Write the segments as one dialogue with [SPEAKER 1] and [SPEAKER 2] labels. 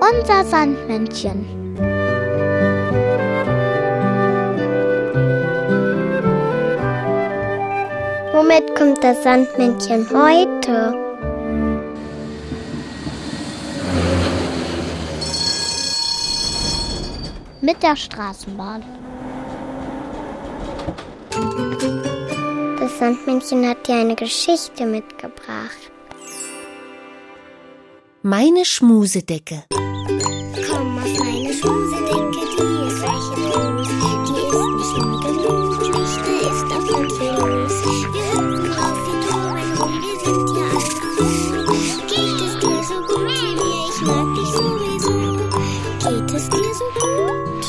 [SPEAKER 1] Unser Sandmännchen. Womit kommt das Sandmännchen heute? Mit der Straßenbahn. Das Sandmännchen hat dir eine Geschichte mitgebracht.
[SPEAKER 2] Meine Schmusedecke.
[SPEAKER 1] Komm auf meine Schmusedecke, die ist weich und groß. Die ist nicht nur gemütlich, da ist auch ganz viel los. Wir hüpfen auf, wir toben rum, wir sind ja alle Geht es dir so gut wie mir? Ich mag dich sowieso. Geht es dir so gut?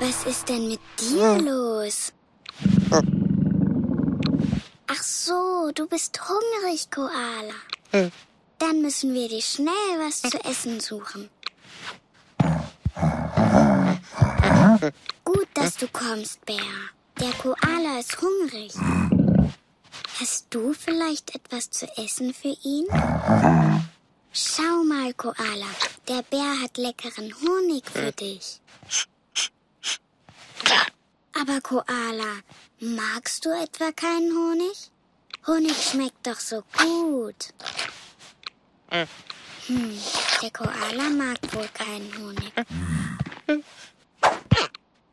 [SPEAKER 1] Was ist denn mit dir los? Ach so, du bist hungrig, Koala. Dann müssen wir dir schnell was zu essen suchen. Gut, dass du kommst, Bär. Der Koala ist hungrig. Hast du vielleicht etwas zu essen für ihn? Schau mal, Koala. Der Bär hat leckeren Honig für dich. Aber Koala, magst du etwa keinen Honig? Honig schmeckt doch so gut. Hm, der Koala mag wohl keinen Honig.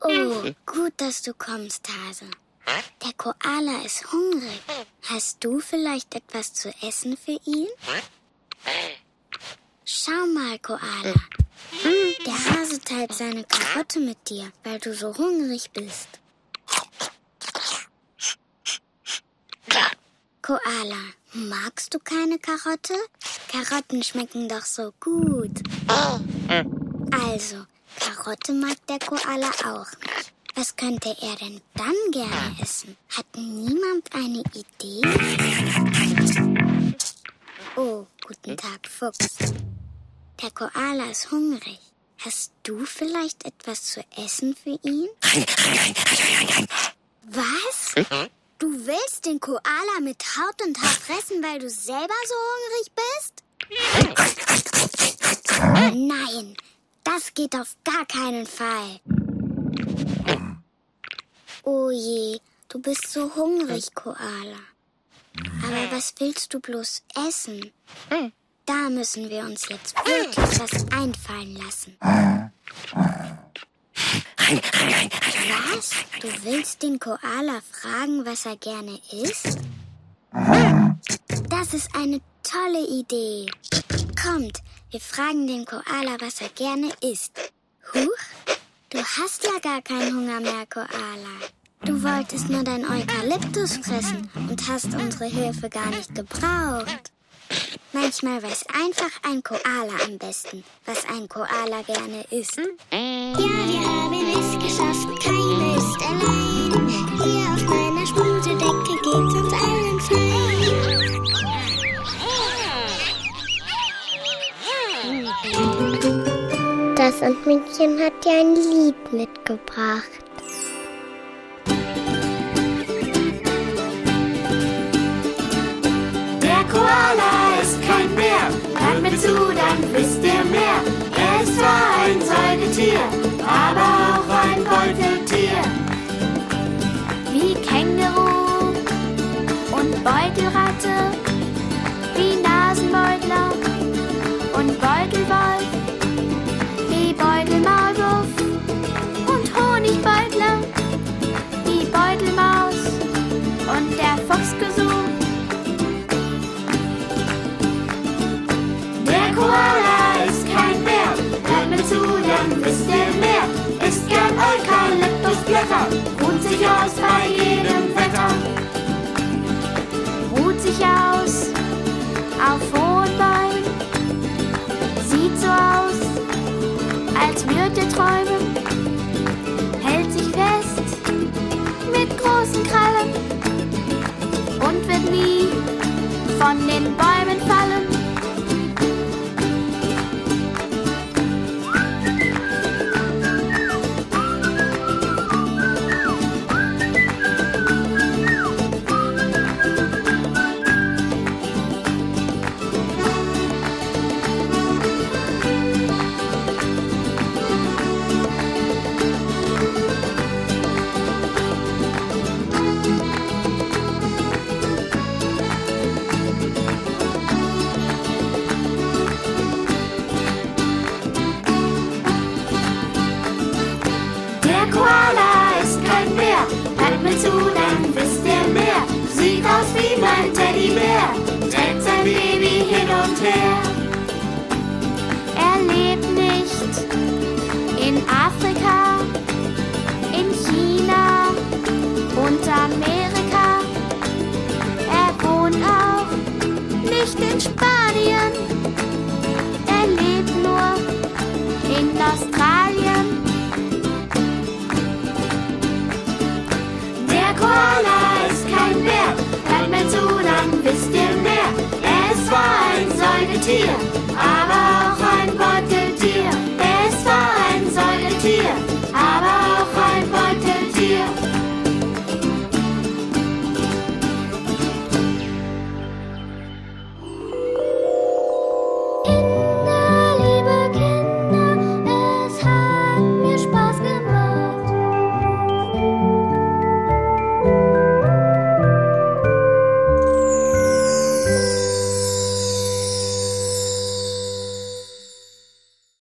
[SPEAKER 1] Oh, gut, dass du kommst, Hase. Der Koala ist hungrig. Hast du vielleicht etwas zu essen für ihn? Schau mal, Koala. Der Hase teilt seine Karotte mit dir, weil du so hungrig bist. Koala, magst du keine Karotte? Karotten schmecken doch so gut. Also, Karotte mag der Koala auch nicht. Was könnte er denn dann gerne essen? Hat niemand eine Idee? Oh, guten Tag, Fuchs. Der Koala ist hungrig. Hast du vielleicht etwas zu essen für ihn? Was? Du willst den Koala mit Haut und Haar fressen, weil du selber so hungrig bist? Nein, das geht auf gar keinen Fall. Oh je, du bist so hungrig, Koala. Aber was willst du bloß essen? Da müssen wir uns jetzt wirklich was einfallen lassen. Was? Du willst den Koala fragen, was er gerne isst? Das ist eine tolle Idee. Kommt, wir fragen den Koala, was er gerne isst. Huch, du hast ja gar keinen Hunger mehr, Koala. Du wolltest nur dein Eukalyptus fressen und hast unsere Hilfe gar nicht gebraucht. Manchmal weiß einfach ein Koala am besten, was ein Koala gerne isst. Ja, wir haben es geschafft, keiner ist allein. Hier auf meiner Schmusedecke geht's uns allen fein. Das Sandmännchen hat dir ein Lied mitgebracht.
[SPEAKER 3] Der Koala ist kein Bär, hört mir zu, dann wisst ihr aus bei jedem Wetter. ruht sich aus auf hohen Bäumen,
[SPEAKER 4] sieht so aus, als würde träumen, hält sich fest mit großen Krallen und wird nie von den
[SPEAKER 3] Bäumen fallen. Koala ist kein Bär. Hört mir zu, dann wisst ihr mehr. Sieht aus
[SPEAKER 4] wie mein Teddybär, trägt sein Baby hin und her. Er lebt nicht in Afrika, in China und Amerika. Er wohnt auch nicht in Spanien.